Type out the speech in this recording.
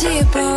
tipo